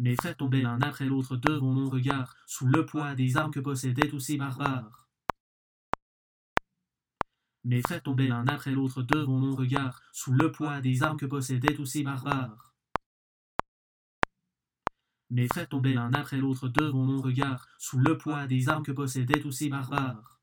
Mes frères tombaient l'un après l'autre devant mon regard, sous le poids des armes que possédaient tous ces barbares. Mes frères tombaient l'un après l'autre devant mon regard, sous le poids des armes que possédaient tous ces barbares. Mes frères tombaient l'un après l'autre devant mon regard, sous le poids des armes que possédaient tous ces barbares.